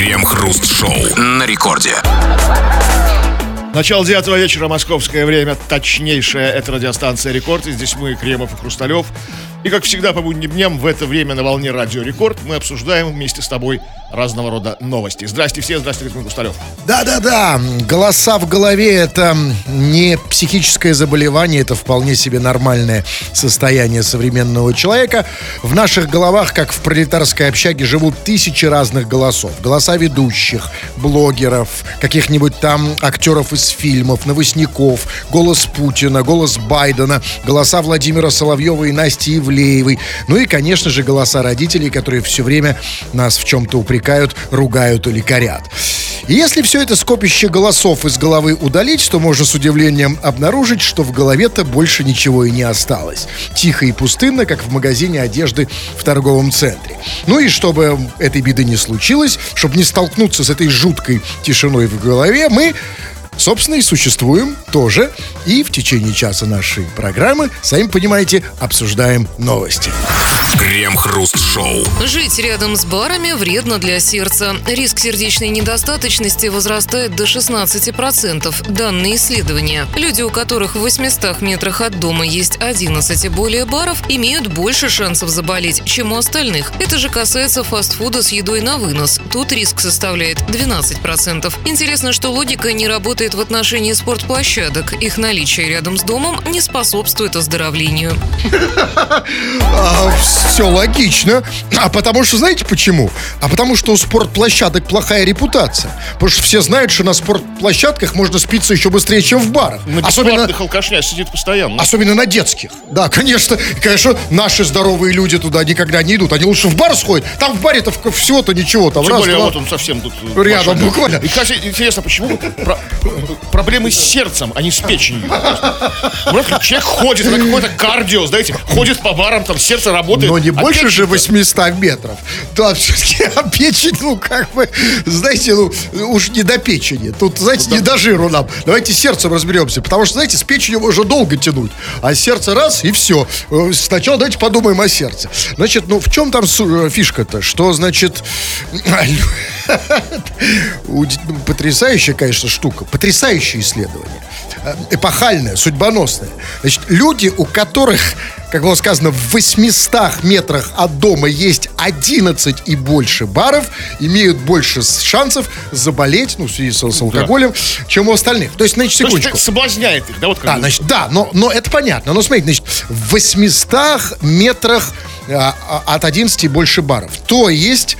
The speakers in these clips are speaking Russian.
Крем-хруст-шоу на рекорде. Начало девятого вечера, московское время, точнейшая, это радиостанция «Рекорд», и здесь мы, Кремов и Хрусталев. И, как всегда, по будним дням в это время на волне Радио Рекорд мы обсуждаем вместе с тобой разного рода новости. Здрасте все, здрасте, Господин Хрусталев. Да-да-да, голоса в голове это не психическое заболевание, это вполне себе нормальное состояние современного человека. В наших головах, как в пролетарской общаге, живут тысячи разных голосов. Голоса ведущих, блогеров, каких-нибудь там актеров из фильмов, новостников, голос Путина, голос Байдена, голоса Владимира Соловьева и Насти Ивлеевой. Ну и, конечно же, голоса родителей, которые все время нас в чем-то упрекают, ругают или корят. И если все это скопище голосов из головы удалить, то можно с удивлением обнаружить, что в голове-то больше ничего и не осталось. Тихо и пустынно, как в магазине одежды в торговом центре. Ну и чтобы этой беды не случилось, чтобы не столкнуться с этой жуткой тишиной в голове, мы собственно, и существуем тоже. И в течение часа нашей программы, сами понимаете, обсуждаем новости. Крем-хруст-шоу. Жить рядом с барами вредно для сердца. Риск сердечной недостаточности возрастает до 16%. Данные исследования. Люди, у которых в 800 метрах от дома есть 11 и более баров, имеют больше шансов заболеть, чем у остальных. Это же касается фастфуда с едой на вынос. Тут риск составляет 12%. Интересно, что логика не работает в отношении спортплощадок. Их наличие рядом с домом не способствует оздоровлению. А, все логично. А потому что, знаете почему? А потому что у спортплощадок плохая репутация. Потому что все знают, что на спортплощадках можно спиться еще быстрее, чем в барах. На Особенно, алкашня сидит постоянно. особенно на детских. Да, конечно. Конечно, наши здоровые люди туда никогда не идут. Они лучше в бар сходят. Там в баре-то всего-то ничего. Там Тем раз, более, два. вот он совсем тут... Рядом, буквально. И, кстати, интересно, почему проблемы с сердцем, а не с печенью? Вот человек ходит, на какое-то кардио, знаете, ходит по барам, там сердце работает. Но не а больше печень- же 800 метров. Да, все-таки а печень, ну, как бы, знаете, ну, уж не до печени. Тут, знаете, не до жиру нам. Давайте с сердцем разберемся. Потому что, знаете, с печенью можно долго тянуть. А сердце раз, и все. Э, Сначала давайте подумаем о сердце. Значит, ну, в чем там э, фишка-то? Что, значит... Потрясающая, конечно, штука. Потрясающее исследование. Э, Эпохальное, судьбоносное. Значит, люди, у которых, как было сказано, в 800 метрах от дома есть 11 и больше баров, имеют больше шансов заболеть, ну, в связи с, с алкоголем, чем у остальных. То есть, значит, То есть секундочку. это соблазняет их, да, вот как Да, бы. значит, да, но, но это понятно. Но смотрите, значит, в 800 метрах а, а, от 11 и больше баров. То есть,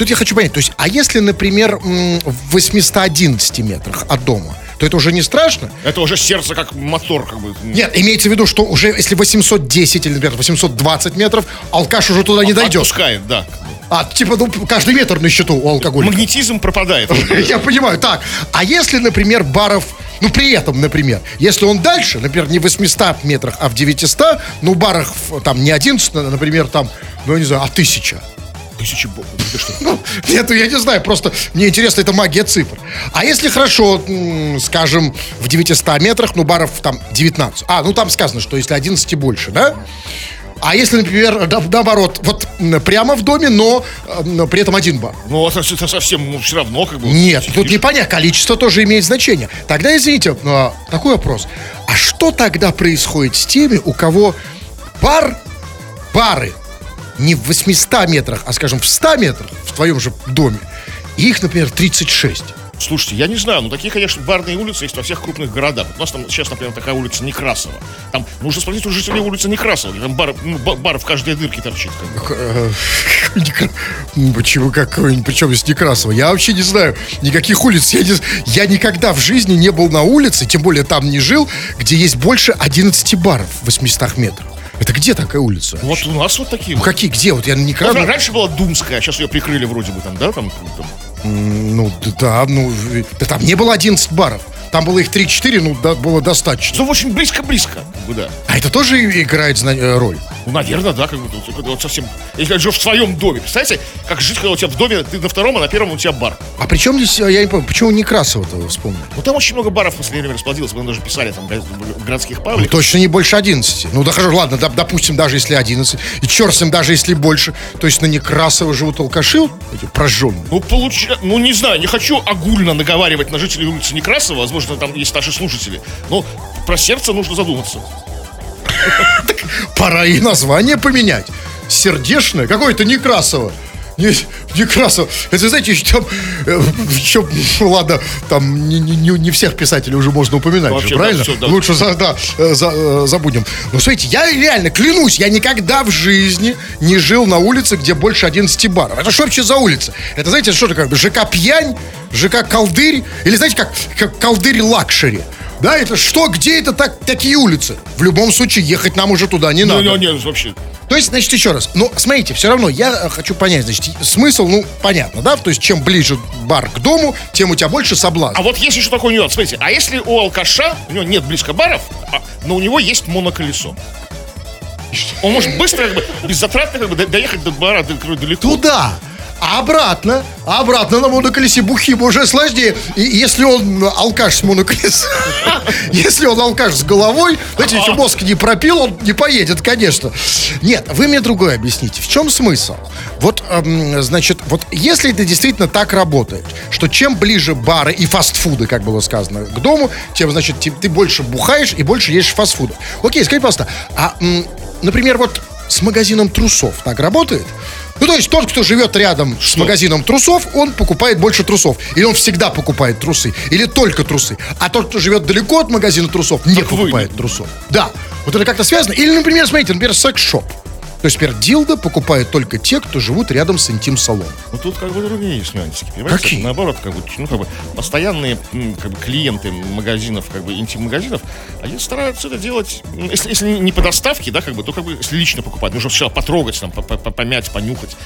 тут я хочу понять, то есть, а если, например, в 811 метрах от дома, то это уже не страшно? Это уже сердце как мотор, как бы. Нет, имеется в виду, что уже если 810 или, например, 820 метров, алкаш уже туда не дойдет. Отпускает, да. А, типа, ну, каждый метр на счету у алкоголика. Магнетизм пропадает. Я понимаю. Так, а если, например, баров, ну, при этом, например, если он дальше, например, не в 800 метрах, а в 900, ну, барах там не 11, например, там, ну, я не знаю, а 1000. Тысячи бог. Ты что? Ну, нет, ну, я не знаю, просто мне интересно, это магия цифр. А если хорошо, скажем, в 900 метрах, ну, баров там 19. А, ну, там сказано, что если 11 и больше, да? А если, например, наоборот, вот прямо в доме, но, но при этом один бар. Ну, это, это совсем все равно, как бы. Нет, тут не понятно, количество тоже имеет значение. Тогда, извините, а, такой вопрос. А что тогда происходит с теми, у кого бар, бары не в 800 метрах, а, скажем, в 100 метрах в твоем же доме, и их, например, 36? Слушайте, я не знаю, ну такие, конечно, барные улицы есть во всех крупных городах. У нас там сейчас, например, такая улица Некрасова. Там нужно спросить у жителей улицы Некрасова. где Там бар, ну, ба- бар в каждой дырке торчит. как М, Почему какой? Причем здесь Некрасова? Я вообще не знаю никаких улиц. Я, не- я никогда в жизни не был на улице, тем более там не жил, где есть больше 11 баров в 800 метрах. Это где такая улица? Вот у нас вот такие. Ну вот. какие, где? Вот я никогда... раньше была Думская, а сейчас ее прикрыли вроде бы там, да? Там, там. Ну, да, ну, да там не было 11 баров. Там было их 3-4, ну, да, было достаточно. Ну, очень близко-близко, да. А это тоже играет э, роль? Ну, наверное, да, как бы тут, вот совсем. Если живешь в своем доме, представляете, как жить, когда у тебя в доме, ты на втором, а на первом у тебя бар. А при чем здесь, я не понимаю, почему Некрасова-то вы вспомнили? Ну, там очень много баров в последнее время расплодилось, мы даже писали там в городских Ну, пабликах. точно не больше 11. Ну, да хорошо, ладно, доп- допустим, даже если 11. И черт с ним, даже если больше. То есть на Некрасова живут алкаши, эти прожженные. Ну, получ... ну, не знаю, не хочу огульно наговаривать на жителей улицы Некрасова, возможно, там есть наши слушатели, но про сердце нужно задуматься. Пора и название поменять. Сердечное? Какое-то Некрасово. Не, Некрасов. Это, знаете, еще, там, э, еще, ладно, там не, не- не- всех писателей уже можно упоминать, Вообще, же, да, правильно? всё, да. Лучше за- да, э, за- э, забудем. Но, смотрите, я реально клянусь, я никогда в жизни не жил на улице, где больше 11 баров. Это что вообще за улица? Это, знаете, что такое? ЖК Пьянь, ЖК Колдырь, или, знаете, как, как Колдырь Luxury. Да, это что, где это так, такие улицы? В любом случае, ехать нам уже туда не надо. Ну, не, не, вообще. То есть, значит, еще раз. Ну, смотрите, все равно я э, хочу понять, значит, смысл, ну, понятно, да? То есть, чем ближе бар к дому, тем у тебя больше соблазн. А вот есть еще такой нюанс. Смотрите, а если у алкаша, у него нет близко баров, а- но у него есть моноколесо. Он может быстро, как бы, беззатратно как бы, до- доехать до бара далеко. Туда. А обратно, а обратно на моноколесе бухим уже сложнее. И если он алкаш с моноколесом, если он алкаш с головой, знаете, еще мозг не пропил, он не поедет, конечно. Нет, вы мне другое объясните. В чем смысл? Вот, эм, значит, вот если это действительно так работает, что чем ближе бары и фастфуды, как было сказано, к дому, тем, значит, ты, ты больше бухаешь и больше ешь фастфуда. Окей, скажи, пожалуйста, а, м, например, вот с магазином трусов так работает? Ну, то есть тот, кто живет рядом с магазином трусов, он покупает больше трусов. Или он всегда покупает трусы. Или только трусы. А тот, кто живет далеко от магазина трусов, не покупает трусов. Да. Вот это как-то связано. Или, например, смотрите, например, секс-шоп. То есть, например, дилда покупают только те, кто живут рядом с интим-салоном. Ну тут как бы другие есть нюансики, понимаете? Какие? Наоборот, как бы, ну, как бы постоянные как бы, клиенты магазинов, как бы интим-магазинов, они стараются это делать, м, если, если не по доставке, да, как бы, то как бы если лично покупать, нужно сначала потрогать, там, по- по- по- помять, понюхать.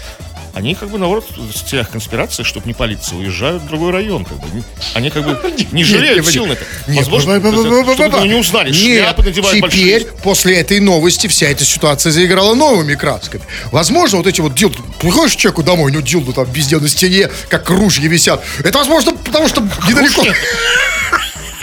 Они как бы, наоборот, в целях конспирации, чтобы не палиться, уезжают в другой район. Как бы. Они как бы не жалеют сил на это. Возможно, чтобы не узнали. Шляпы надевают теперь, после этой новости, вся эта ситуация заиграла новыми красками. Возможно, вот эти вот дилды... Приходишь человеку домой, ну, дилды там везде на стене, как ружья висят. Это возможно, потому что недалеко...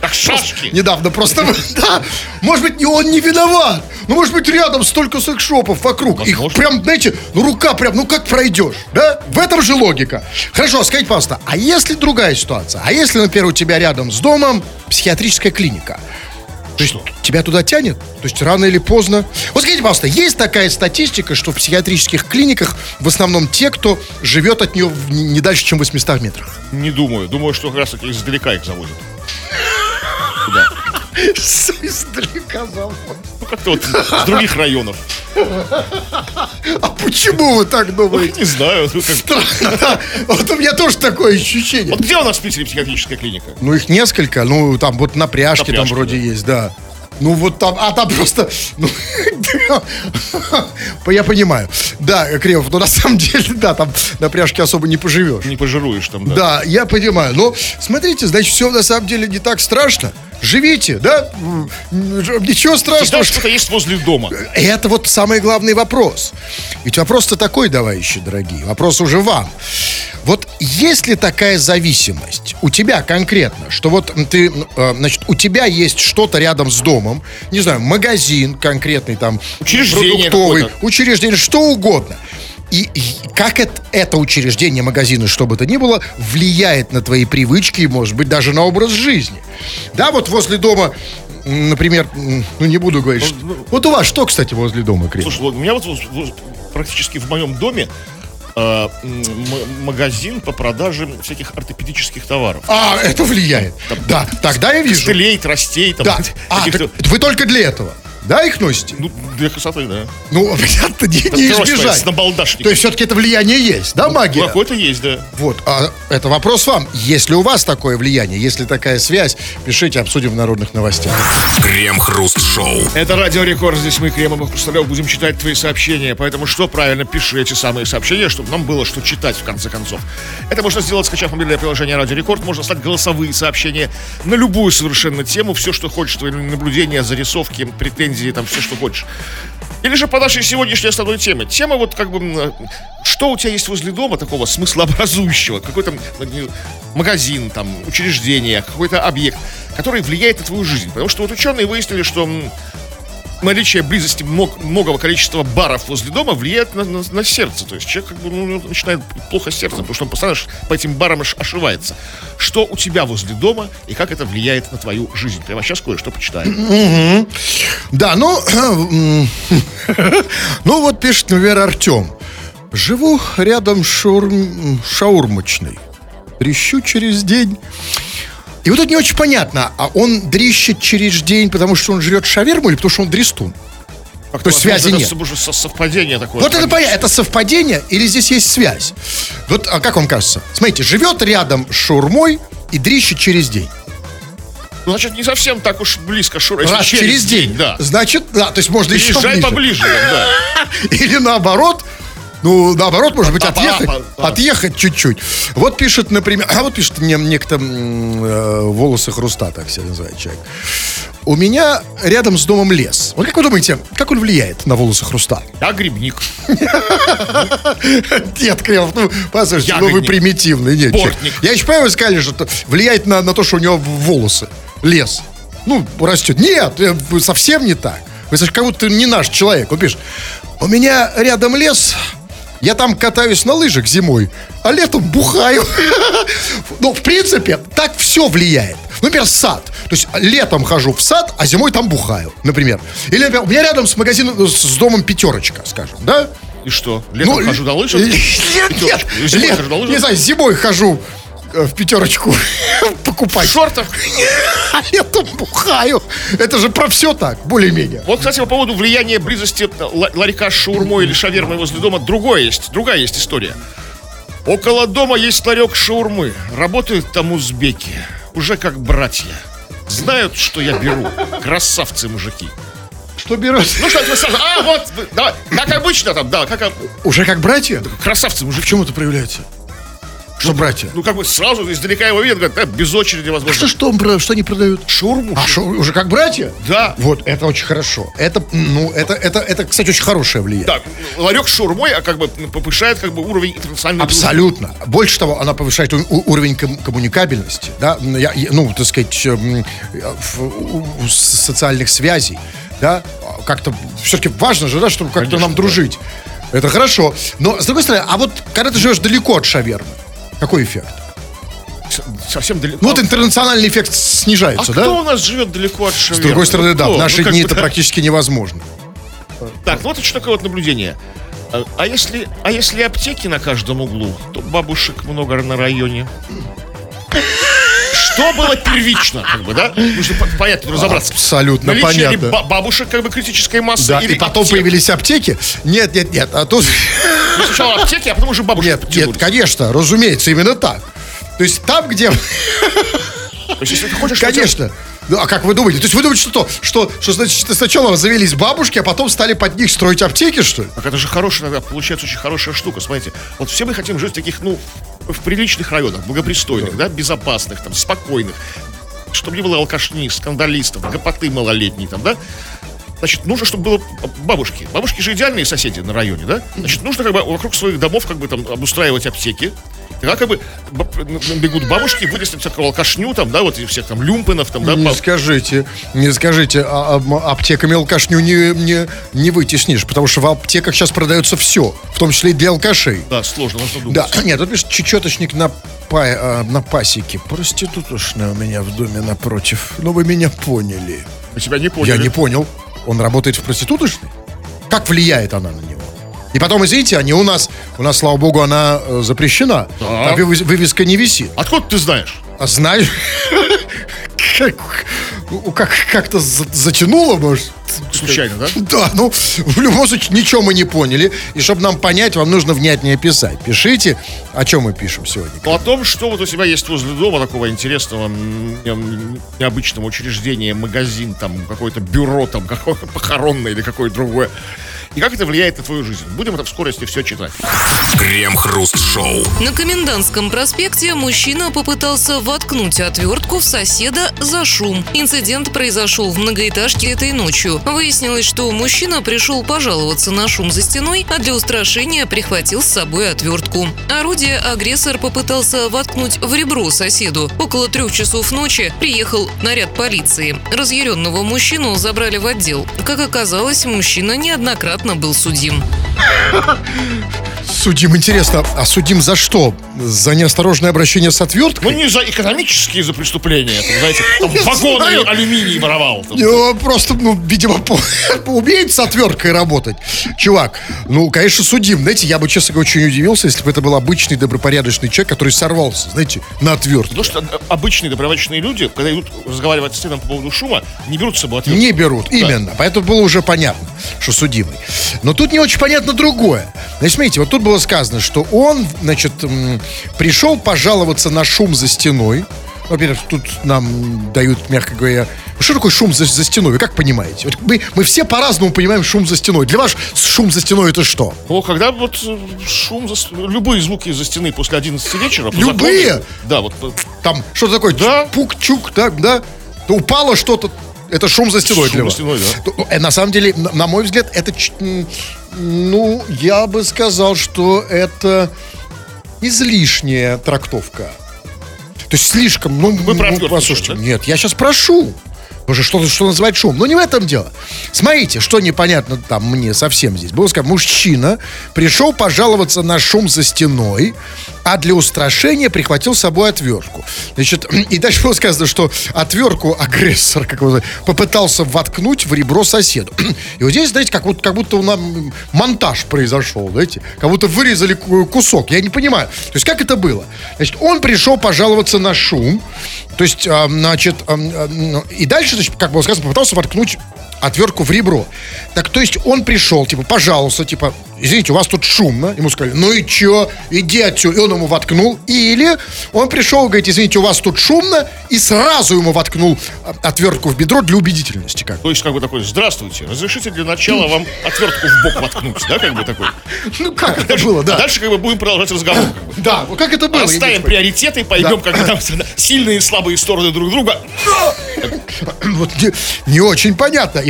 Как шашки. Недавно просто, да, может быть, он не виноват. Ну, может быть, рядом столько секс-шопов вокруг. Их прям, знаете, ну, рука прям, ну, как пройдешь, да? В этом же логика. Хорошо, скажите, пожалуйста, а если другая ситуация? А если, например, у тебя рядом с домом психиатрическая клиника? То есть тебя туда тянет? То есть рано или поздно? Вот скажите, пожалуйста, есть такая статистика, что в психиатрических клиниках в основном те, кто живет от нее не дальше, чем в 800 метрах? Не думаю. Думаю, что как раз издалека их заводят. Туда. Издалека. Ну, как-то вот с других районов. А почему вы так думаете? Не знаю. ну, как- Странно, да. Вот у меня тоже такое ощущение. Вот где у нас в Питере психиатрическая клиника? Ну, их несколько. Ну, там вот на пряжке, На там вроде да. есть, да. Ну, вот там, а там просто... ну, я понимаю. Да, Кремов, но на самом деле, да, там на пряжке особо не поживешь. Не пожируешь там, да. Да, я понимаю. Но смотрите, значит, все на самом деле не так страшно. Живите, да? Ничего страшного. Всегда что- что-то есть возле дома. Это вот самый главный вопрос. Ведь вопрос-то такой, товарищи дорогие. Вопрос уже вам. Вот есть ли такая зависимость у тебя конкретно, что вот ты, э, значит, у тебя есть что-то рядом с домом, не знаю, магазин конкретный там, Учреждение продуктовый, учреждение, что угодно. И, и как это, это учреждение, магазина, что бы то ни было, влияет на твои привычки и, может быть, даже на образ жизни. Да, вот возле дома, например, ну не буду говорить, что- вот у вас что, кстати, возле дома, Крем? Слушай, у меня вот, практически в моем доме э, м- магазин по продаже всяких ортопедических товаров. А, это влияет. Да, тогда я вижу. Стелей, тростей, там, Да. А, так вы только для этого. Да, их носите? Ну, для красоты, да. Ну, понятно, не, не избежать. с. То есть все-таки это влияние есть, да, магия? Какой-то есть, да. Вот, а это вопрос вам. Если у вас такое влияние, если такая связь, пишите, обсудим в народных новостях. Крем-хруст-шоу. Это Радио Рекорд. Здесь мы, Кремов и Хрусталев, будем читать твои сообщения. Поэтому что правильно, пиши эти самые сообщения, чтобы нам было что читать, в конце концов. Это можно сделать, скачав мобильное приложение Радио Рекорд. Можно слать голосовые сообщения на любую совершенно тему. Все, что хочешь, твои наблюдения, зарисовки, претензии претензии, там все, что хочешь. Или же по нашей сегодняшней основной теме. Тема вот как бы, что у тебя есть возле дома такого смыслообразующего? Какой-то ну, магазин, там, учреждение, какой-то объект, который влияет на твою жизнь. Потому что вот ученые выяснили, что наличие близости мог- многого количества баров возле дома влияет на, на- на сердце. То есть человек как бы ну, начинает плохо с сердцем, потому что он постоянно по этим барам ошивается. Что у тебя возле дома и как это влияет на твою жизнь? Прямо сейчас кое-что почитаем. Да, ну, ну вот пишет, например, Артем. Живу рядом шаурм- шаурмочной. Трещу через день. И вот тут не очень понятно, а он дрищет через день, потому что он жрет шаверму или потому что он дрестун? Как-то, То есть связи нет. Уже со- совпадение такое. Вот это понятно, это совпадение или здесь есть связь? Вот, а как вам кажется? Смотрите, живет рядом с шаурмой и дрищет через день. Ну, значит, не совсем так уж близко, Шура. Раз через, день. да. Значит, да, то есть можно еще Езжай ближе. поближе, да. Или наоборот, ну, наоборот, может быть, А, отъехать, а, а. отъехать чуть-чуть. Вот пишет, например, а вот пишет мне некто э, волосы хруста, так себя называет человек. У меня рядом с домом лес. Вот как вы думаете, как он влияет на волосы хруста? Я грибник. Нет, Кремов, ну, послушайте, ну вы примитивный. Нет. Я еще понимаю, вы сказали, что влияет на, на то, что у него волосы. Лес. Ну, растет. Нет, э, совсем не так. Вы как будто не наш человек. Он пишет, у меня рядом лес, я там катаюсь на лыжах зимой, а летом бухаю. Ну, в принципе, так все влияет. Например, сад. То есть летом хожу в сад, а зимой там бухаю, например. Или например, у меня рядом с магазином, с домом пятерочка, скажем, да? И что? Летом Ну, хожу на лыжах? Нет, нет, зимой хожу на лыжах? не знаю, зимой хожу э, в пятерочку В покупать. шортах? А летом бухаю. Это же про все так, более-менее. Вот, кстати, по поводу влияния близости ла- ларька с шаурмой или шавермой возле дома, другое есть, другая есть история. Около дома есть ларек шаурмы. Работают там узбеки. Уже как братья. Знают, что я беру. Красавцы мужики. Что берет? Ну что, это сразу, а, вот, давай, как обычно там, да, как Уже как братья? красавцы В мужики. чем это проявляется? Что братья? Ну, как бы сразу издалека его видно, говорят, да, без очереди возможно. Что, что, он что они продают? Шаурму. А что, уже как братья? Да. Вот, это очень хорошо. Это, ну, это, это, это, кстати, очень хорошее влияние. Так, ларек с шаурмой, а как бы повышает как бы уровень интернациональной дружбы. Абсолютно. Больше того, она повышает уровень ком- коммуникабельности, да, Ну, я- ну, так сказать, у- у социальных связей, да, как-то все-таки важно же, да, чтобы как-то нам дружить. Это хорошо. Но, с другой стороны, а вот когда ты живешь далеко от шавермы, какой эффект? С- Совсем далеко. Ну, вот интернациональный эффект а снижается, да? кто у нас живет далеко от С шавермы? другой стороны, Ну, да, кто? в Ну, наши как дни бы, это практически невозможно. Так, ну вот что такое вот наблюдение. А а если, а если аптеки на каждом углу, то бабушек много на районе. Что было первично, как бы, да? Нужно по- понятно, разобраться. Абсолютно Наличие ли понятно. ба- бабушек как бы критической массы Да, и потом аптек? появились аптеки. Нет, нет, нет, а тут... Сначала аптеки, а потом уже бабушки Нет, нет, конечно, разумеется, именно так. То есть там, где... То есть, если ты хочешь... Конечно. Ну, а как вы думаете? То есть вы думаете, что то, что, что значит, сначала завелись бабушки, а потом стали под них строить аптеки, что ли? Так это же хорошая, иногда получается очень хорошая штука. Смотрите, вот все мы хотим жить в таких, ну, в приличных районах, благопристойных, да, безопасных, там, спокойных, чтобы не было алкашни, скандалистов, гопоты малолетней, там, да. Значит, нужно, чтобы было бабушки. Бабушки же идеальные соседи на районе, да? Значит, нужно как бы вокруг своих домов как бы там обустраивать аптеки. Тогда как бы бегут бабушки, вынесли всякого алкашню, там, да, вот и всех там люмпинов, там, да, Не баб- скажите, не скажите, а, а, аптеками алкашню не, не, не вытеснишь, потому что в аптеках сейчас продается все, в том числе и для алкашей. да, сложно, нужно думать. Да, нет, тут пишет чечеточник на, па- а, на пасеке. Проститутушная у меня в доме напротив. Ну, вы меня поняли. Мы тебя не поняли. Я не понял. Он работает в проституточной? Как влияет она на него? И потом, извините, они у нас, у нас, слава богу, она э, запрещена. Да. Там вывеска не висит. Откуда ты знаешь? А знаешь, как, ну, как, как-то за- затянуло, может. Случайно, да? Да, ну, в любом случае, ничего мы не поняли. И чтобы нам понять, вам нужно внятнее писать. Пишите, о чем мы пишем сегодня. О том, что вот у тебя есть возле дома такого интересного, необычного учреждения, магазин, там, какое-то бюро, там, какое-то похоронное или какое-то другое. И как это влияет на твою жизнь. Будем это в скорости все читать. Крем-хруст-шоу. На Комендантском проспекте мужчина попытался воткнуть отвертку в соседа за шум. Инцидент произошел в многоэтажке этой ночью. Выяснилось, что мужчина пришел пожаловаться на шум за стеной, а для устрашения прихватил с собой отвертку. Орудие агрессор попытался воткнуть в ребро соседу. Около трех часов ночи приехал наряд полиции. Разъяренного мужчину забрали в отдел. Как оказалось, мужчина неоднократно был судим. Судим, интересно, а судим за что? За неосторожное обращение с Ну, отверткой? не за экономические за преступления. Там, знаете, там Я вагоны знаю. алюминий воровал. там. Ну, просто, ну, видимо, по- умеет с отверткой работать. Чувак, ну, конечно, судим. Знаете, я бы, честно говоря, очень удивился, если бы это был обычный добропорядочный человек, который сорвался, знаете, на отвертке. Потому что э, обычные добровольчные люди, когда идут разговаривать с соседом по поводу шума, не берут с собой отвертку. Не берут, именно. Поэтому было уже понятно, что судимый. Но тут не очень понятно другое. Значит, смотрите, вот тут было сказано, что он, значит, пришел пожаловаться на шум за стеной. Во-первых, тут нам дают, мягко говоря, что такое шум за, за стеной? Вы как понимаете? Вот мы, мы все по-разному понимаем шум за стеной. Для вас шум за стеной это что? Ну, когда вот э, шум, за, любые звуки из-за стены после 11 вечера... Любые? закону- да, вот э, Там что такое? Да. Пук-чук, да? То упало что-то. Это шум за стеной Шум для вас. стеной, да. Э, На самом деле, на, мой взгляд, это, ну, я бы сказал, что это излишняя трактовка. То есть слишком, ну, Вы про ну, послушайте, да? нет, я сейчас прошу. Уже что, что называть шум. Но не в этом дело. Смотрите, что непонятно там мне совсем здесь. Было сказано, мужчина пришел пожаловаться на шум за стеной, а для устрашения прихватил с собой отвертку. Значит, и дальше было сказано, что отвертку агрессор, как его попытался воткнуть в ребро соседу. И вот здесь, знаете, как, вот, как будто у нас монтаж произошел, знаете, как будто вырезали ку- кусок. Я не понимаю. То есть, как это было? Значит, он пришел пожаловаться на шум, то есть, а, значит, а, а, ну, и дальше, значит, как было сказано, попытался воткнуть отвертку в ребро. Так, то есть он пришел, типа, пожалуйста, типа, извините, у вас тут шумно. Ему сказали, ну и чё, иди отсюда. И он ему воткнул. Или он пришел, говорит, извините, у вас тут шумно, и сразу ему воткнул а, отвертку в бедро для убедительности. Как. То есть, как бы такой, здравствуйте, разрешите для начала вам отвертку в бок воткнуть, да, как бы такой. Ну, как это было, А да. дальше, как бы, будем продолжать разговор. Да, как это было? Евгений приоритеты, пойдем, как бы, там, сильные и слабые стороны друг друга. Вот не, очень понятно.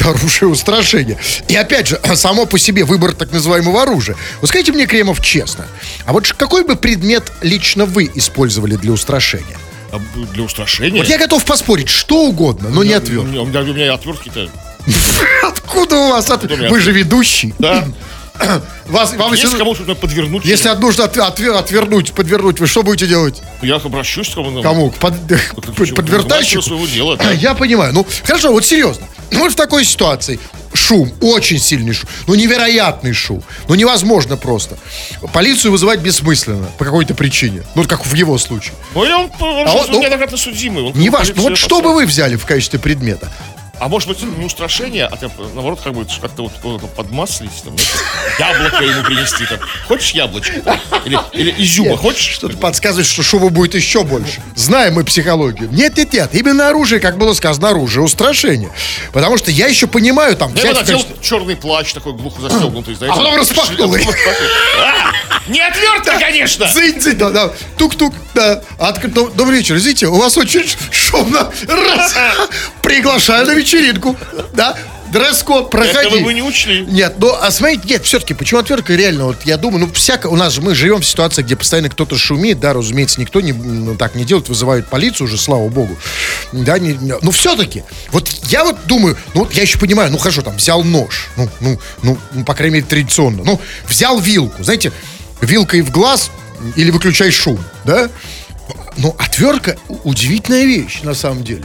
Оружие устрашения. И опять же, само по себе выбор так называемого оружия. Вот скажите мне, Кремов, честно, а вот какой бы предмет лично вы использовали для устрашения? А Для устрашения. Вот я готов поспорить, что угодно, но не У отвертку. меня, у меня, у меня отвертки-то. Откуда у вас меня Вы же ведущий. Да. Вас, вам Если если, кому-то подвернуть, если нужно от- отвер- отвернуть, подвернуть, вы что будете делать? я обращусь к кому-то. Кому? Под, подвертальщику? Своего дела, да. Я понимаю. Ну, хорошо, вот серьезно. Ну, вот в такой ситуации шум, очень сильный шум, ну, невероятный шум, ну, невозможно просто. Полицию вызывать бессмысленно по какой-то причине. Ну, вот как в его случае. Ну, он, он А же вот, ну, неоднократно судимый. он Не важно. Ну, полиция вот что бы посадит. вы взяли в качестве предмета? А может быть, не устрашение, а там, наоборот, как бы как-то вот кого-то подмаслить, там, яблоко ему принести, там. Хочешь яблочко? Или, или изюма, хочешь? Что-то подсказывает, что шума будет еще больше. Знаем мы психологию. Нет, нет, нет. Именно оружие, как было сказано, оружие устрашение. Потому что я еще понимаю, там, Я бы надел качестве- черный плащ такой глухо застегнутый, знаете. А потом распахнул. А, Не отвертка, конечно! Цинь, цинь, да, да. Тук-тук, да. Добрый вечер. Извините, у вас очень шумно. Раз. Приглашаю на вечеринку. Да. Дресс-код, проходи. Этого вы не учли. Нет, ну, а смотрите, нет, все-таки, почему отвертка реально, вот я думаю, ну, всяко, у нас же, мы живем в ситуации, где постоянно кто-то шумит, да, разумеется, никто не, ну, так не делает, вызывают полицию уже, слава богу, да, не, но все-таки, вот я вот думаю, ну, вот я еще понимаю, ну, хорошо, там, взял нож, ну, ну, ну, ну, по крайней мере, традиционно, ну, взял вилку, знаете, вилкой в глаз или выключай шум, да, ну, отвертка удивительная вещь, на самом деле.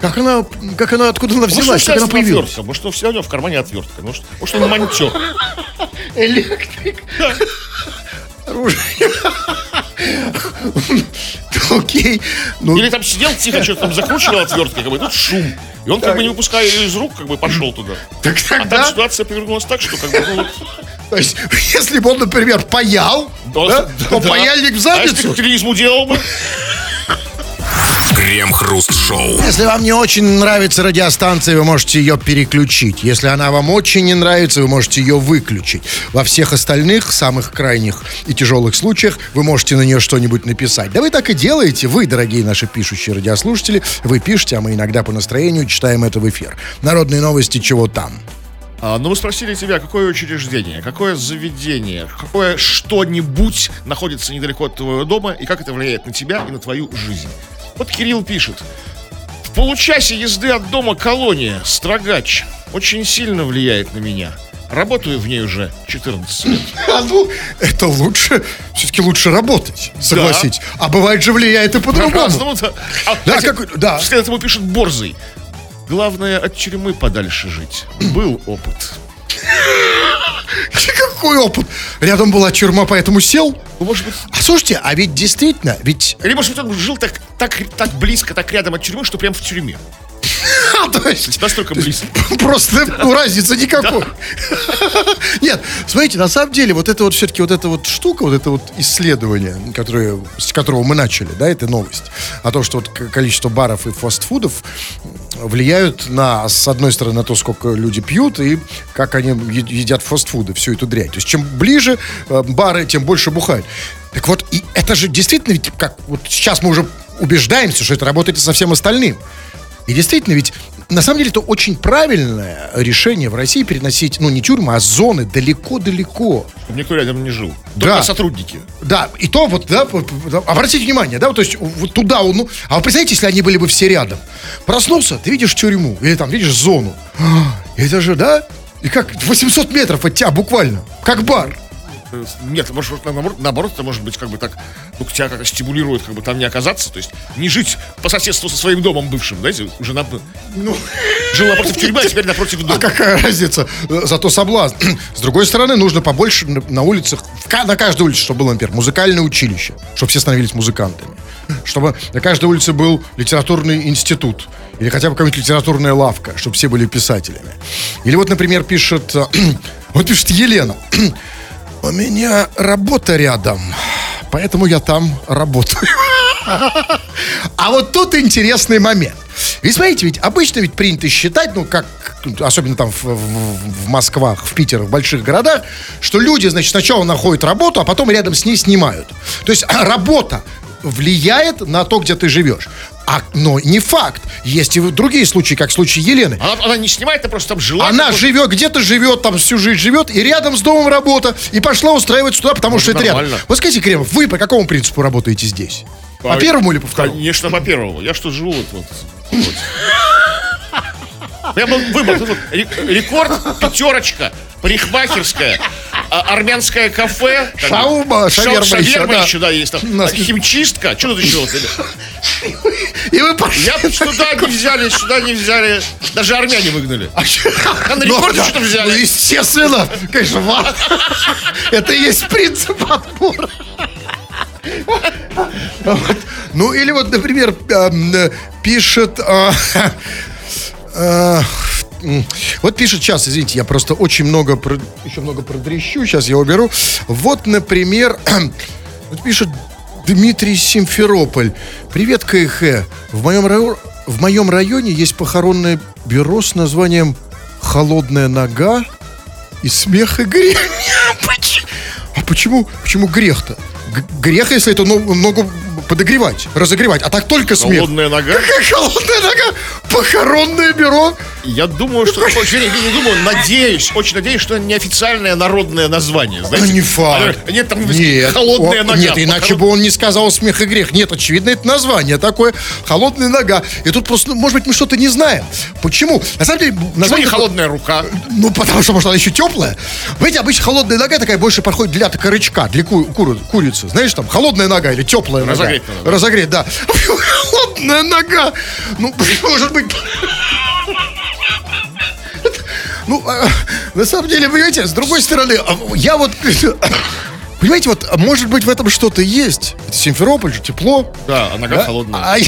Как она, как она, откуда она Может, взялась, у как она появилась? отвертка, может, он всегда у него в кармане отвертка, может, может он монтер. Электрик. Оружие. Окей. Ну, Или там сидел тихо, что-то там закручивал отверткой, как бы тут шум. И он, как бы не выпуская ее из рук, как бы пошел туда. так А там тогда, ситуация повернулась так, что как бы, ну, вот, то есть, если бы он, например, паял, да, да, то да. паяльник в А если задницу. клизму делал бы? Крем-хруст-шоу. Если вам не очень нравится радиостанция, вы можете ее переключить. Если она вам очень не нравится, вы можете ее выключить. Во всех остальных, самых крайних и тяжелых случаях, вы можете на нее что-нибудь написать. Да вы так и делаете. Вы, дорогие наши пишущие радиослушатели, вы пишете, а мы иногда по настроению читаем это в эфир. Народные новости чего там? А, ну, мы спросили тебя, какое учреждение, какое заведение, какое что-нибудь находится недалеко от твоего дома и как это влияет на тебя и на твою жизнь. Вот Кирилл пишет. В получасе езды от дома колония, Строгач, очень сильно влияет на меня. Работаю в ней уже 14 лет. А ну, это лучше, все-таки лучше работать, согласитесь. А бывает же влияет и по-другому. Да. А, Да, кстати, как- да. Вслед этому пишет Борзый. Главное, от тюрьмы подальше жить. Был опыт. Какой опыт? Рядом была тюрьма, поэтому сел? Ну, может быть, А слушайте, а ведь действительно, ведь... или, может быть, он жил так, так, так близко, так рядом от тюрьмы, что прям в тюрьме. А, то есть, Настолько близко. Просто ну, разницы никакой. Нет, смотрите, на самом деле, вот это вот все-таки вот эта вот штука, вот это вот исследование, которое, с которого мы начали, да, это новость, о том, что вот количество баров и фастфудов влияют на, с одной стороны, на то, сколько люди пьют и как они едят фастфуды, всю эту дрянь. То есть, чем ближе э, бары, тем больше бухают. Так вот, и это же действительно, ведь как вот сейчас мы уже убеждаемся, что это работает и со всем остальным. И действительно, ведь на самом деле это очень правильное решение в России переносить, ну, не тюрьмы, а зоны далеко-далеко. Чтобы никто рядом не жил. Да. Только сотрудники. Да, и то вот, да, обратите внимание, да, то есть вот туда, он, ну, а вы представляете, если они были бы все рядом? Проснулся, ты видишь тюрьму, или там видишь зону. А, Это же, да? И как 800 метров от тебя буквально, как бар. Э, Нет, может, наоборот, наоборот, это может быть как бы так, ну, тебя как стимулирует, как бы там не оказаться, то есть не жить по соседству со своим домом бывшим, знаете, уже на, Ну, жил напротив тюрьмы, а теперь напротив дома. А какая разница? Э, Зато соблазн. С другой стороны, нужно побольше на улицах, на каждой улице, чтобы было, например, музыкальное училище, чтобы все становились музыкантами. Чтобы на каждой улице был литературный институт. Или хотя бы какая-нибудь литературная лавка, чтобы все были писателями. Или вот, например, пишет... э, Вот пишет Елена. У меня работа рядом, поэтому я там работаю. А вот тут интересный момент. Ведь смотрите, ведь обычно ведь принято считать, ну как, особенно там в, в- в Москвах, в Питерах, в больших городах, что люди, значит, сначала находят работу, а потом рядом с ней снимают. То есть работа влияет на то, где ты живешь. А, но не факт. Есть и другие случаи, как в случае Елены. Она, она не снимает, а просто там жила. Она бы- живет, где-то живет, там всю жизнь живет, и рядом с домом работа, и пошла устраиваться туда, потому что это рядом. нормально. Вот скажите, Кремов, вы по какому принципу работаете здесь? По А, первому или по второму? Конечно, по первому. Я что живу вот. вот, вот. Я был выбор. Рекорд, пятерочка, парикмахерская, армянское кафе. как бы, Шаурма, ша- шаверма еще, да. еще, да, есть там. Нас- А, Химчистка. Что тут еще? И вы пошли. Я сюда не взяли, сюда не взяли. Даже армяне выгнали. А? А на рекорде что-то взяли. Ну, естественно. Конечно, ва- Это и есть принцип отбора. Вот. Ну, или вот, например, э, пишет... э, э, м, Вот пишет сейчас, извините, я просто очень много, еще много продрещу, сейчас я уберу. Вот, например, вот пишет Дмитрий Симферополь. Привет, КХ. В моем, райо- в моем районе есть похоронное бюро с названием «Холодная нога» и «Смех и грех». Поч- А почему, почему грех-то? Грех, если это ногу подогревать, разогревать, а так только смех. Холодная нога. Какая холодная нога? Похоронное бюро? Я думаю, что... Вернее, не, не думаю, надеюсь, очень надеюсь, что неофициальное народное название. Знаете? А не факт. А, Нет, там Нет, холодная он- нога. Нет, иначе бы он не сказал смех и грех. Нет, очевидно, это название такое. Холодная нога. И тут просто, ну, может быть, мы что-то не знаем. Почему? На самом деле, Почему не название... холодная рука? Ну, потому что, может, она еще теплая. Знаете, обычно холодная нога такая больше подходит для такого рычка, для ку- куры- курицы. Знаешь, там, холодная нога или теплая нога. Разогреть надо. Разогреть, да. Холодная нога. Ну, может быть... Ну, а, на самом деле, понимаете, с другой стороны, а, я вот... Понимаете, вот, а может быть, в этом что-то есть. Это Симферополь же, тепло. Да, а нога Да? холодная. А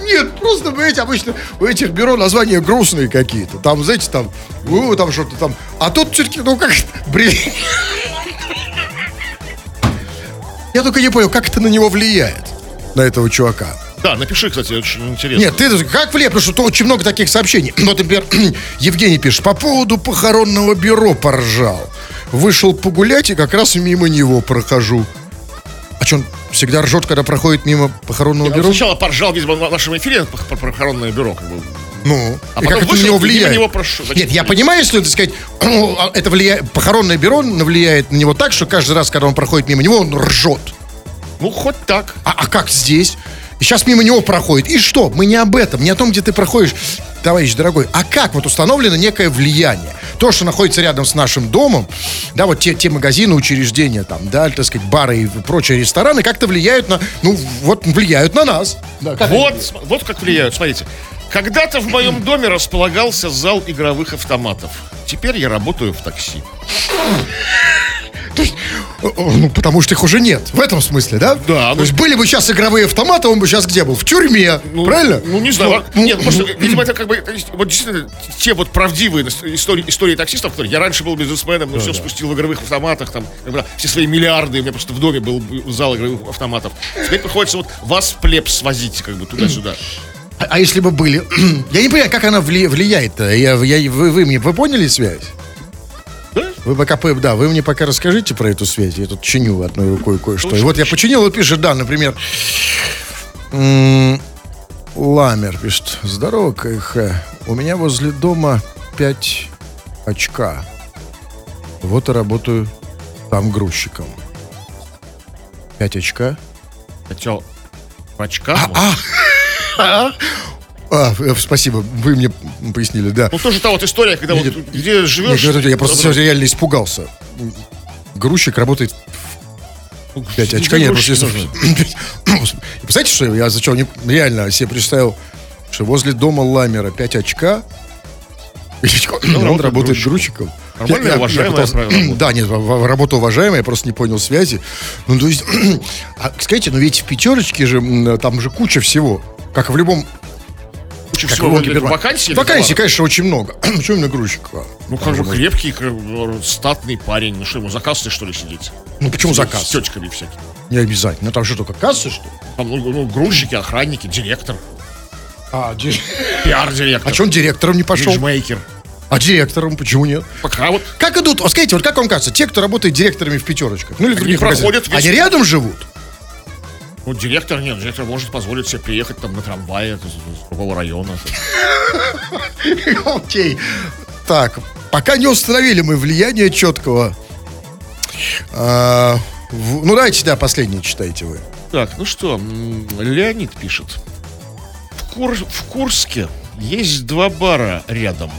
Нет, просто, понимаете, обычно у этих бюро названия грустные какие-то. Там, знаете, там, у, там что-то там. А тут все-таки, ну как, бриллиант. Я только не понял, как это на него влияет. на этого чувака. Да, напиши, кстати, очень интересно. Нет, ты как влип, потому что тут очень много таких сообщений. Вот, например, Евгений пишет, по поводу похоронного бюро поржал. Вышел погулять и как раз мимо него прохожу. А что, он всегда ржет, когда проходит мимо похоронного Я бюро? сначала поржал, видимо, в нашем эфире про похоронное бюро. Как бы. Ну, А и как это на него влияет? него прошу. Нет, я понимаю, если, так сказать, это влияет, похоронное бюро влияет на него так, что каждый раз, когда он проходит мимо него, он ржет. Ну, хоть так. А, а как здесь? И сейчас мимо него проходит. И что? Мы не об этом, не о том, где ты проходишь, товарищ дорогой. А как вот установлено некое влияние? То, что находится рядом с нашим домом, да, вот те, те магазины, учреждения там, да, так сказать, бары и прочие рестораны как-то влияют на, ну, вот влияют на нас. Да, как Вот, вот как влияют. Смотрите. Когда-то в моем доме располагался зал игровых автоматов. Теперь я работаю в такси. О, о, Ну, потому что их уже нет. В этом смысле, да? Да, То ну- есть были бы сейчас игровые автоматы, он бы сейчас где был? В тюрьме. правильно? Ну, не знаю. Ну, Нет, ну, просто, видимо, это как бы, то есть, вот действительно, те вот правдивые истории, истории таксистов, которые я раньше был бизнесменом, но все спустил в игровых автоматах, там, все свои миллиарды, у меня просто в доме был зал игровых автоматов. Теперь приходится вот вас в плеб свозить, как бы, туда-сюда. А, а если бы были... я не понимаю, как она вли- влияет-то. Я, я- вы, вы мне вы поняли связь? Вы пока, по- да, вы мне пока расскажите про эту связь. Я тут чиню одной рукой кое-что. И вот я починил, вот пишет, да, например, Ламер пишет. Здорово, КХ. У меня возле дома 5 очка. Вот и работаю там грузчиком. 5 очка? Хотел в очках. А, э, спасибо, вы мне пояснили, да. Ну, тоже та вот история, когда вот где Нет, живешь... говорю, я просто сегодня реально испугался. Грузчик работает Ну, 5 где очка. Нет, просто? Представляете, что я зачем реально себе представил, что возле дома Ламера 5 очка, и он работает грузчиком. Нормальное, Я- я- я пытался-. Да, нет, работа уважаемая, я просто не понял связи. Ну, то есть, а, скажите, но ведь в пятерочке же, там же куча всего. Как в любом... Куча Как всего в любом вакансий. Вакансий, конечно, очень много. Почему именно грузчика? Ну, как же крепкий, статный парень. Ну, что ему, за кассой, что ли, сидеть? Ну, почему С заказ? тетьками всякими. Не обязательно. Там что, только кассы, что ли? Там, ну, ну, грузчики, охранники, директор, А, ди- пиар-директор, а что он директором не пошел? имиджмейкер. А директором почему нет? Пока вот Как идут, вот скажите, вот как вам кажется, те, кто работает директорами в пятерочках, ну или в других проходят они рядом живут? Ну, директор, нет, директор может позволить себе приехать там на трамвае из другого района. Окей. Так, пока не установили мы влияние четкого. А, ну давайте, да, последнее читайте вы. Так, ну что, Леонид пишет. В, Кур- в Курске есть два бара рядом.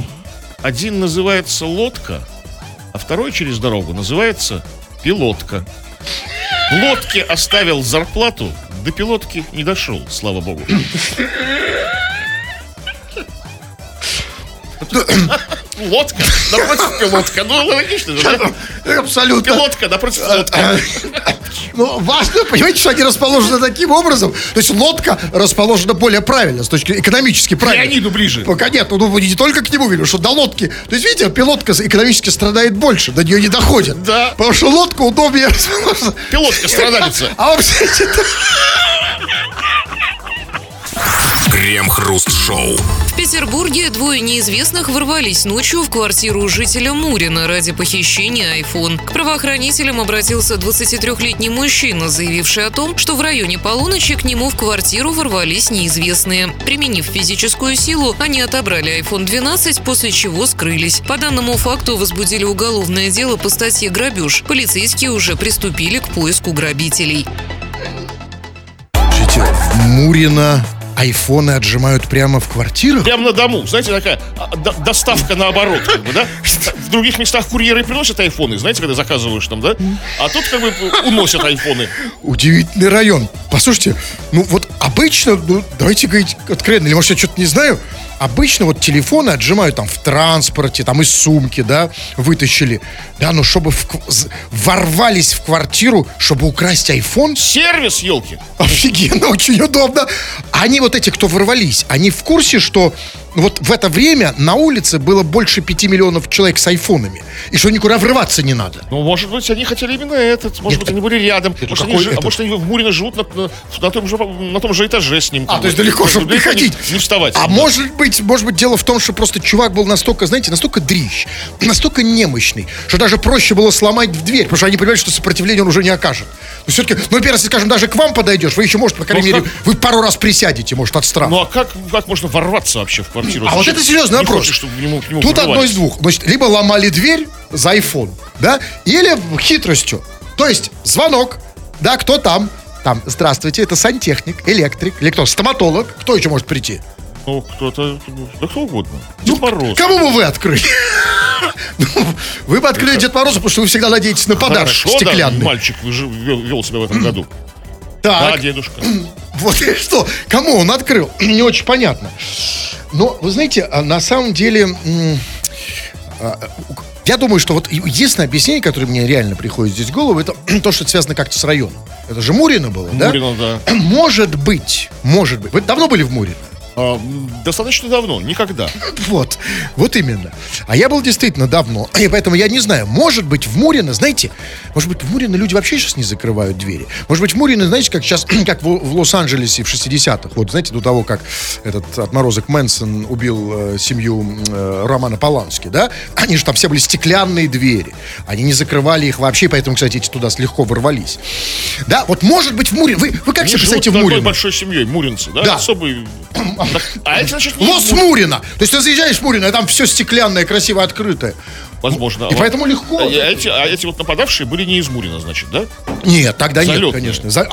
Один называется «Лодка», а второй через дорогу называется «Пилотка». Лодке оставил зарплату, до пилотки не дошел, слава богу. Лодка напротив пилотка. Ну, логично же, да? Абсолютно. Пилотка напротив лодка. Ну, важно, понимаете, что они расположены таким образом. То есть лодка расположена более правильно, с точки экономически правильно. Леониду ближе. Пока нет, ну вы не только к нему видели, что до лодки. То есть, видите, пилотка экономически страдает больше, до нее не доходит. Да. Потому что лодка удобнее расположена. Пилотка страдалица. А вообще. Крем-хруст-шоу. В Петербурге двое неизвестных ворвались ночью в квартиру жителя Мурина ради похищения iPhone. К правоохранителям обратился 23-летний мужчина, заявивший о том, что в районе полуночи к нему в квартиру ворвались неизвестные. Применив физическую силу, они отобрали iPhone 12, после чего скрылись. По данному факту возбудили уголовное дело по статье «Грабеж». Полицейские уже приступили к поиску грабителей. Мурина айфоны отжимают прямо в квартирах? Прямо на дому. Знаете, такая а, доставка наоборот, как бы, да? В других местах курьеры приносят айфоны, знаете, когда заказываешь там, да? А тут как бы уносят айфоны. Удивительный район. Послушайте, ну вот обычно, ну давайте говорить откровенно, или может я что-то не знаю, обычно вот телефоны отжимают там в транспорте, там из сумки, да, вытащили. Да, но чтобы в ворвались в квартиру, чтобы украсть iPhone, Сервис, елки. офигенно, очень удобно. Они вот эти, кто ворвались, они в курсе, что вот в это время на улице было больше 5 миллионов человек с айфонами. И что никуда врываться не надо. Ну, может быть, они хотели именно этот. Может Нет, быть, они были рядом. Может, они, а этот? может, они в Мурино живут на, на- на том, же, на том же этаже с ним. А, то есть далеко, чтобы не Далеко ходить. Не, вставать. А Да. может быть, может быть, дело в том, что просто чувак был настолько, знаете, настолько дрищ, настолько немощный, что даже проще было сломать в дверь, потому что они понимают, что сопротивления он уже не окажет. Ну, все-таки, ну, во-первых, если, скажем, даже к вам подойдешь, вы еще, может, по крайней Ну, мере, как- вы пару раз присядете, может, от страха. Ну, а как, как можно ворваться вообще в квартиру? А вот это серьезный вопрос. хочешь, чтобы к нему, к нему Тут одно из двух. Значит, либо ломали дверь за iPhone, да, или хитростью. То есть звонок, да, кто там? Там, здравствуйте, это сантехник, электрик, или кто, стоматолог, кто еще может прийти? Ну, кто-то, да кто угодно. Дед Мороз. Ну, Кому бы вы открыли? Ну, Вы бы открыли Дед Мороза, потому что вы всегда надеетесь на подарок Хорошо, да, стеклянный. мальчик вел себя в этом году. Так, Да, дедушка. вот и что, кому он открыл? Не очень понятно. Но, вы знаете, а на самом деле, а, я думаю, что вот единственное объяснение, которое мне реально приходит здесь в голову, это то, что это связано как-то с районом. Это же Мурино было, да? Мурино, да. Может быть, может быть. Вы давно были в Мурино? А, достаточно давно, никогда. Вот, вот именно. А я был действительно давно, и поэтому я не знаю, может быть, в Мурино, знаете, может быть, в Мурино люди вообще сейчас не закрывают двери. Может быть, в Мурино, знаете, как сейчас, как в, в Лос-Анджелесе в 60-х, вот, знаете, до того, как этот отморозок Мэнсон убил э, семью э, Романа Полански, да, они же там все были стеклянные двери, они не закрывали их вообще, поэтому, кстати, эти туда легко ворвались. Да, вот может быть в Мурино, вы, вы как Они себе представляете в Мурино? большой семьей, муринцы, да? Да. Особый... А это значит... Мур- Мурино. То есть ты заезжаешь в Мурино, и там все стеклянное, красиво открытое. Возможно. И А поэтому легко. А эти, а эти вот нападавшие были не из Мурина, значит, да? Нет, тогда нет, Залетные. конечно. За-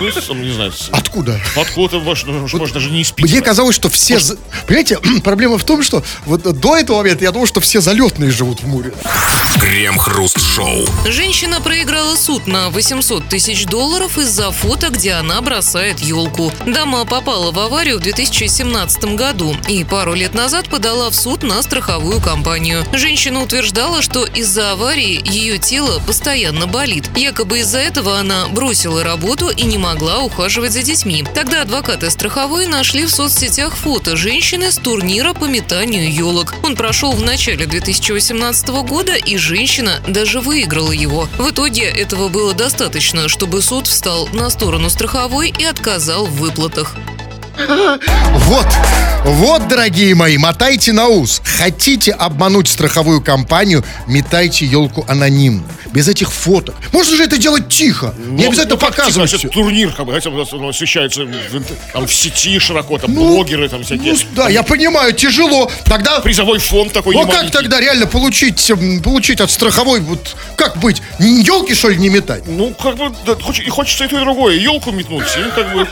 Ну, не знаю, с- Откуда? откуда-то, может, может, даже не из Питера. Мне казалось, что все... за- Понимаете, проблема в том, что вот до этого момента я думал, что все залетные живут в Муре. Крем-хруст-шоу. Женщина проиграла суд на 800 тысяч долларов из-за фото, где она бросает елку. Дама попала в аварию в 2017 году и пару лет назад подала в суд на страховую компанию. Женщина утверждала, что из-за аварии ее тело постоянно болит. Якобы из-за этого она бросила работу и не могла ухаживать за детьми. Тогда адвокаты страховой нашли в соцсетях фото женщины с турнира по метанию елок. Он прошел в начале 2018 года, и женщина даже выиграла его. В итоге этого было достаточно, чтобы суд встал на сторону страховой и отказал в выплатах. Вот, вот, дорогие мои, мотайте на ус. Хотите обмануть страховую компанию, метайте елку анонимно. Без этих фоток. Можно же это делать тихо. не Ну, обязательно ну, показывать это турнир, как бы, хотя бы он освещается в, там, в сети широко, там, Ну, блогеры там всякие. Ну, да, я понимаю, тяжело. Тогда Призовой фонд такой Ну а как тогда реально получить, м, получить от страховой, вот как быть? Елки, что ли, не метать? Ну, как бы, да, хочется и то, и другое. Елку метнуть, и как бы...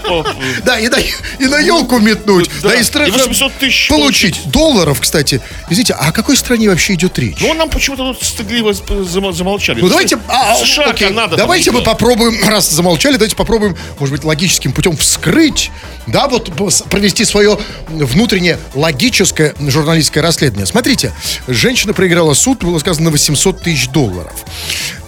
Да, и на, и на елку метнуть. Да, и, страх- 800 тысяч получить. Долларов, кстати. Извините, а о какой стране вообще идет речь? Ну, нам почему-то тут стыдливо зам- замолчали. Ну давайте, а, США, Канада. давайте мы попробуем, раз замолчали, давайте попробуем, может быть, логическим путем вскрыть, да, вот провести свое внутреннее логическое журналистское расследование. Смотрите, женщина проиграла суд, было сказано, на 800 тысяч долларов.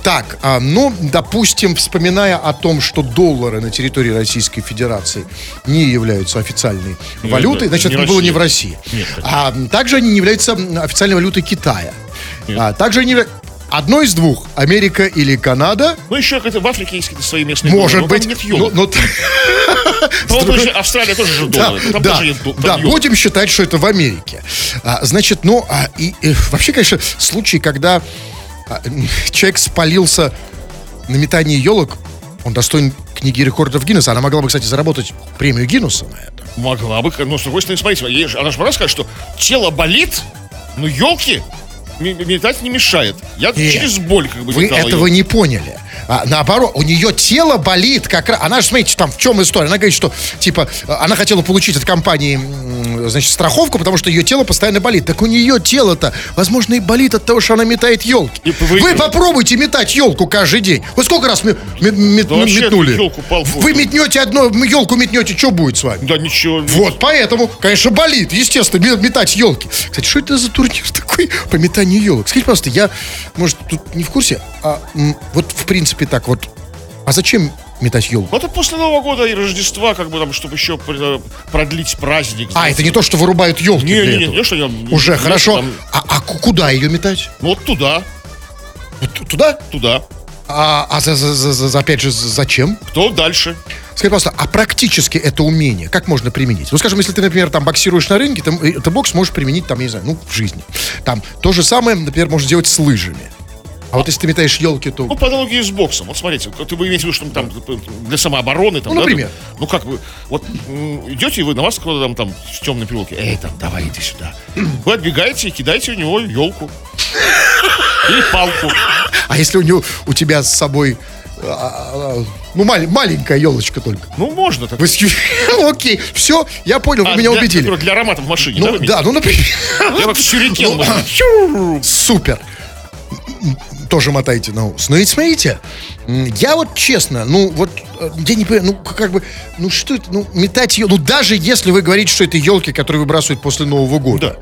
Так, а, ну, допустим, вспоминая о том, что доллары на территории Российской Федерации не являются официальной валютой, да, значит, не это было не в Россия. России. Нет, конечно. а также они не являются официальной валютой Китая. А, также они... Одно из двух. Америка или Канада. Ну, еще в Африке есть какие-то свои местные Может доллары, но быть. нет Ну, ну, вот же Австралия тоже же да, доллары. Там да, тоже да, будем считать, что это в Америке. А, значит, ну, а, и, и вообще, конечно, случай, когда а, человек спалился на метании елок, он достоин книги рекордов Гиннесса. Она могла бы, кстати, заработать премию Гиннесса на это. Могла бы, но с другой стороны, смотрите, она же могла сказать, что тело болит, но елки метать не мешает. Я Нет. через боль как бы Вы этого елки. не поняли. А, наоборот, у нее тело болит как раз. Она же, смотрите, там в чем история? Она говорит, что, типа, она хотела получить от компании, м, значит, страховку, потому что ее тело постоянно болит. Так у нее тело-то, возможно, и болит от того, что она метает елки. Вы попробуйте метать елку каждый день. Вы сколько раз ме- ме- ме- Да метнули? Вы метнете одно, елку метнете, что будет с вами? Да ничего. Вот, поэтому, конечно, болит, естественно, ме- метать елки. Кстати, что это за турнир такой по метанию елок? Скажите, пожалуйста, я, может, тут не в курсе, а вот в принципе так вот, а зачем метать елку? Вот это после Нового года и Рождества, как бы там, чтобы еще э, продлить праздник. А, это не то, что вырубают елки Не, не, не, не, что я... Уже, лес хорошо. там- А, а ку- куда ее метать? ну, вот туда, Вот туда? туда. А, а за, за- за- за- опять же, за- зачем? Кто дальше? Скажи, пожалуйста, а практически это умение как можно применить? Ну, скажем, если ты, например, там боксируешь на рынке, ты, м- ты бокс можешь применить, там, я не знаю, ну, в жизни. Там то же самое, например, можешь делать с лыжами. А вот если ты метаешь елки, то... Ну, по аналогии с боксом. Вот смотрите, ты вы имеете в виду, что там для самообороны, там, Ну, да, например. там, ну, как вы, вот идете, вы на вас кто-то там, там с темной пилки, эй, там, давай, иди сюда. Вы отбегаете и кидаете у него елку. Или палку. А если у, него, у тебя с собой, а, а, ну, мал- маленькая елочка только? Ну, можно так. Вы Окей, все, я понял, вы А, меня для, убедили. Для аромата в машине, да? Ну, вы да, ну, например. Я как сюрикен, Ну. Супер. Тоже мотайте на ус. Ну и смотрите, я вот честно, ну вот, э, я не понимаю, ну как бы, ну что это, ну метать ее, ну даже если вы говорите, что это елки, которые выбрасывают после Нового года.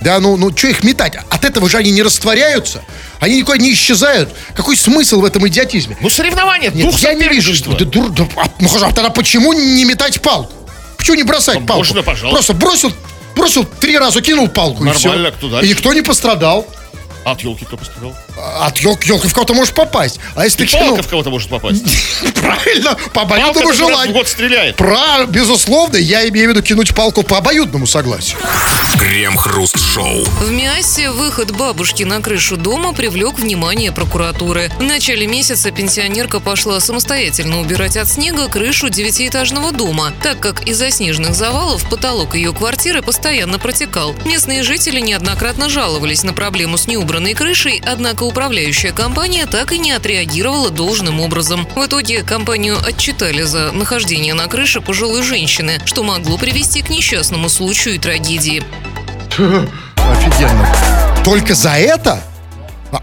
Да, ну, ну что их метать? От этого же они не растворяются, они никуда не исчезают. Какой смысл в этом идиотизме? Ну, соревнования, Нет, дух я не вижу. соперничества. Да дур- да, а, ну хорошо, а тогда почему не метать палку? Почему не бросать Ну, палку? можно, пожалуйста. Просто бросил, бросил три раза, кинул палку Нормально, и все. кто дальше? И никто не пострадал. А от елки кто пострадал? От елки, елки в кого-то можешь попасть. А если И ты палка в кого-то может попасть. Правильно, по обоюдному желанию. год стреляет. Про, безусловно, я имею в виду кинуть палку по обоюдному согласию. Крем-хруст-шоу. В Миасе выход бабушки на крышу дома привлек внимание прокуратуры. В начале месяца пенсионерка пошла самостоятельно убирать от снега крышу девятиэтажного дома, так как из-за снежных завалов потолок ее квартиры постоянно протекал. Местные жители неоднократно жаловались на проблему с неубранной крышей, однако управляющая компания так и не отреагировала должным образом. В итоге компанию отчитали за нахождение на крыше пожилой женщины, что могло привести к несчастному случаю и трагедии. Офигенно. Только за это?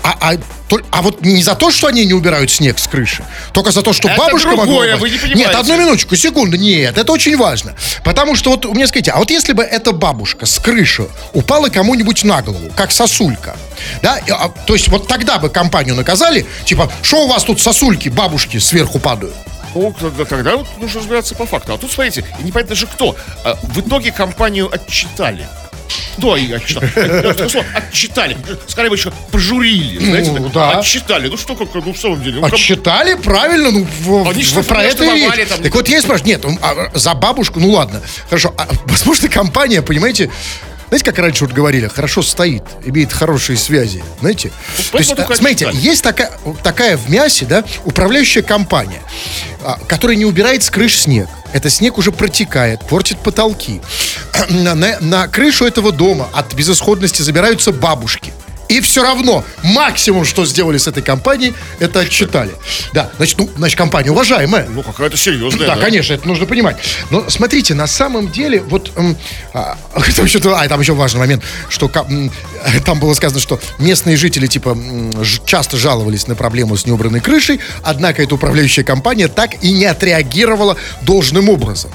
А, а- а тол- а вот не за то, что они не убирают снег с крыши, только за то, что Это бабушка могла другое, упасть. вы не понимаете. Нет, одну минуточку, секунду. Нет, это очень важно. Потому что вот мне скажите, а вот если бы эта бабушка с крыши упала кому-нибудь на голову, как сосулька, да, а, то есть вот тогда бы компанию наказали, типа, что у вас тут сосульки, бабушки сверху падают? Ну, тогда, тогда вот нужно разбираться по факту. А тут, смотрите, непонятно же кто. А, В итоге компанию отчитали. Кто ее отчитал? Э, такое слово, Отчитали. Скорее бы еще пожурили. Знаете, Ну, да. Отчитали. Ну что, как, ну в самом деле. ну, Отчитали, правильно, ну, в- Они в- что, про это и штрафовали речь. там? Так вот я и спрашиваю, нет, ну, а, за бабушку, ну ладно, хорошо, а, возможно, компания, понимаете, знаете, как раньше вот говорили, хорошо стоит, имеет хорошие связи, знаете? То есть, а, смотрите, отчитали. есть такая, такая в мясе, да, управляющая компания, а, которая не убирает с крыш снег. Это снег уже протекает, портит потолки. На, на- на крышу этого дома от безысходности забираются бабушки. И все равно максимум, что сделали с этой компанией, это отчитали. Да, значит, ну, значит, компания уважаемая. Ну, какая-то серьезная. Да, конечно, это нужно понимать. Но смотрите, на самом деле, вот м, а, там еще, а, там еще важный момент, что там было сказано, что местные жители типа часто жаловались на проблему с неубранной крышей, однако эта управляющая компания так и не отреагировала должным образом.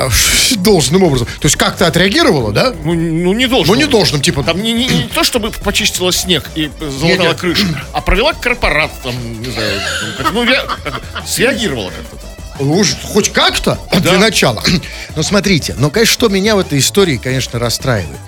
А, а, Должным образом. То есть как-то отреагировала, да? Ну, ну, не должен. Ну, не должным, типа, Там не, не- не то, чтобы почистила снег и залатала Нет, крышу, а провела корпорат, там, не знаю, ну, как- среагировала как-то. Ну, хоть как-то для начала. Но смотрите, но, конечно, что меня в этой истории, конечно, расстраивает.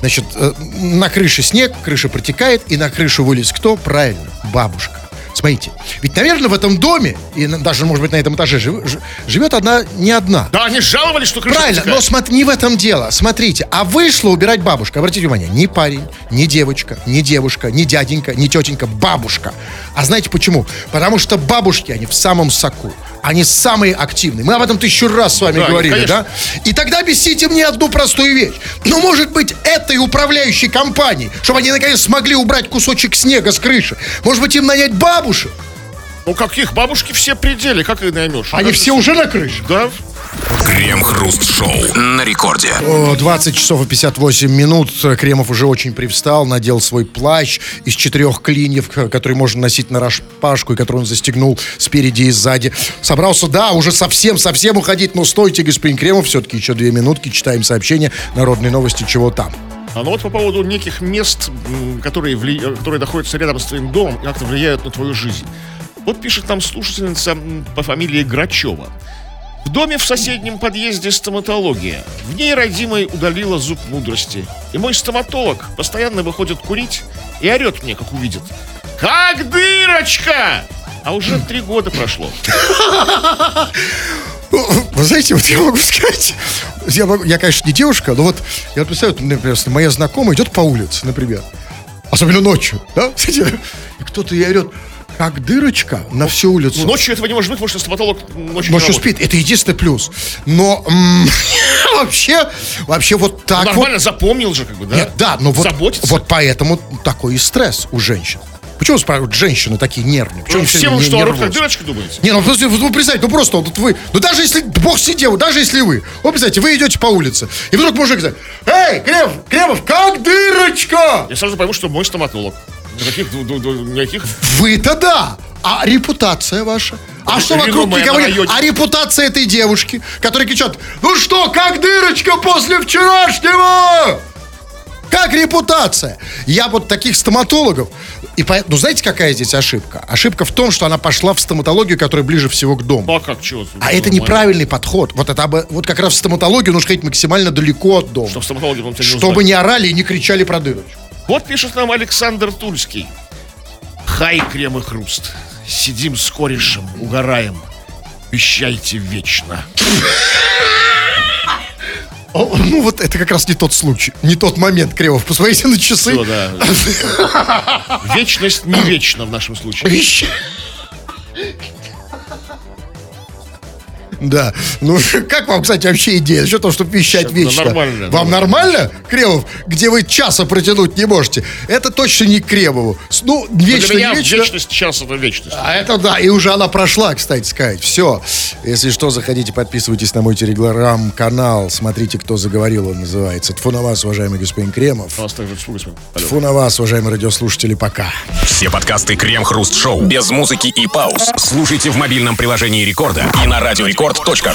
Значит, э, на крыше снег, крыша протекает, и на крышу вылез кто? Правильно, бабушка. Смотрите, ведь, наверное, в этом доме, и даже, может быть, на этом этаже жив- живет одна, не одна. Да, они жаловались, что крыша Правильно, но смотри, не в этом дело. Смотрите, а вышла убирать бабушка. Обратите внимание, ни парень, ни девочка, ни девушка, ни дяденька, ни тетенька, бабушка. А знаете почему? Потому что бабушки, они в самом соку. Они самые активные. Мы об этом тысячу раз с вами Да, говорили, конечно. да? И тогда объясните мне одну простую вещь. Ну, может быть, этой управляющей компании, чтобы они наконец смогли убрать кусочек снега с крыши. Может быть, им нанять бабушек? Ну, каких? Бабушки все пределы, как их наймешь? Они Как- все уже на крыше. Да, Крем-хруст-шоу на рекорде. О, 20 часов и 58 минут. Кремов уже очень привстал, надел свой плащ из четырех клиньев, который можно носить на распашку, и который он застегнул спереди и сзади. Собрался, да, уже совсем-совсем уходить, но стойте, господин Кремов, все-таки еще две минутки, читаем сообщение, народные новости, чего там. А ну вот по поводу неких мест, которые, вли- э, которые находятся рядом с твоим домом и как-то влияют на твою жизнь. Вот пишет нам слушательница по фамилии Грачева. В доме в соседнем подъезде стоматология. В ней родимой удалила зуб мудрости. И мой стоматолог постоянно выходит курить и орет мне, как увидит. Как дырочка! А уже три года прошло. Вы знаете, вот я могу сказать, я, могу- я, конечно, не девушка, но вот я представляю, например, моя знакомая идет по улице, например, особенно ночью, да, и кто-то ей орет, как дырочка на всю улицу. Ночью этого не может быть, потому что стоматолог ночью, Ночью спит, это единственный плюс. Но вообще, вообще вот так. Нормально запомнил же, как бы, да? Нет, да, но вот, вот поэтому такой и стресс у женщин. Почему спрашивают женщины такие нервные? Почему Ну, все время вы что, орут как дырочка, думаете? Не, ну просто, вот вы представьте, ну просто вот вы, ну даже если, бог сидел, даже если вы, вот представьте, вы идете по улице, и вдруг мужик говорит, эй, Кремов, Кремов, как дырочка? Я сразу пойму, что мой стоматолог. Никаких, ду- ду- ду- никаких Вы-то да, а репутация ваша? А что вокруг никого нет? А репутация этой девушки, которая кричат, ну что, как дырочка после вчерашнего? Как репутация? Я вот таких стоматологов. И поэтому, ну знаете, какая здесь ошибка? Ошибка в том, что она пошла в стоматологию, которая ближе всего к дому. Ну, а как, чего? А это неправильный подход. Вот это бы- вот как раз в стоматологию нужно ходить максимально далеко от дома. Что в стоматологе он тебя не Чтобы не орали и не кричали про дырочку. Вот пишет нам Александр Тульский. Хай, крем и хруст. Сидим с корешем, угораем. Вещайте вечно. Ну вот это как раз не тот случай, не тот момент, Кремов. Посмотрите на часы. Всё, да. Вечность не вечна в нашем случае. Вещ- Да. Ну, как вам, кстати, вообще идея? Что то, чтобы вещать вечно? нормально, Вам нормально, Кремов, где вы часа протянуть не можете? Это точно не к Кремову. Ну, Для вечно, меня не вечно. вечность час это вечность. А это да, и уже она прошла, кстати сказать. Все. Если что, заходите, подписывайтесь на мой телеграм-канал. Смотрите, кто заговорил, он называется. Тфу на вас, уважаемый господин Кремов. У нас также. Тфу на вас, уважаемые радиослушатели, пока. Все подкасты Крем-Хруст Шоу без музыки и пауз слушайте в мобильном приложении Рекорда и на радиорекорд.ру.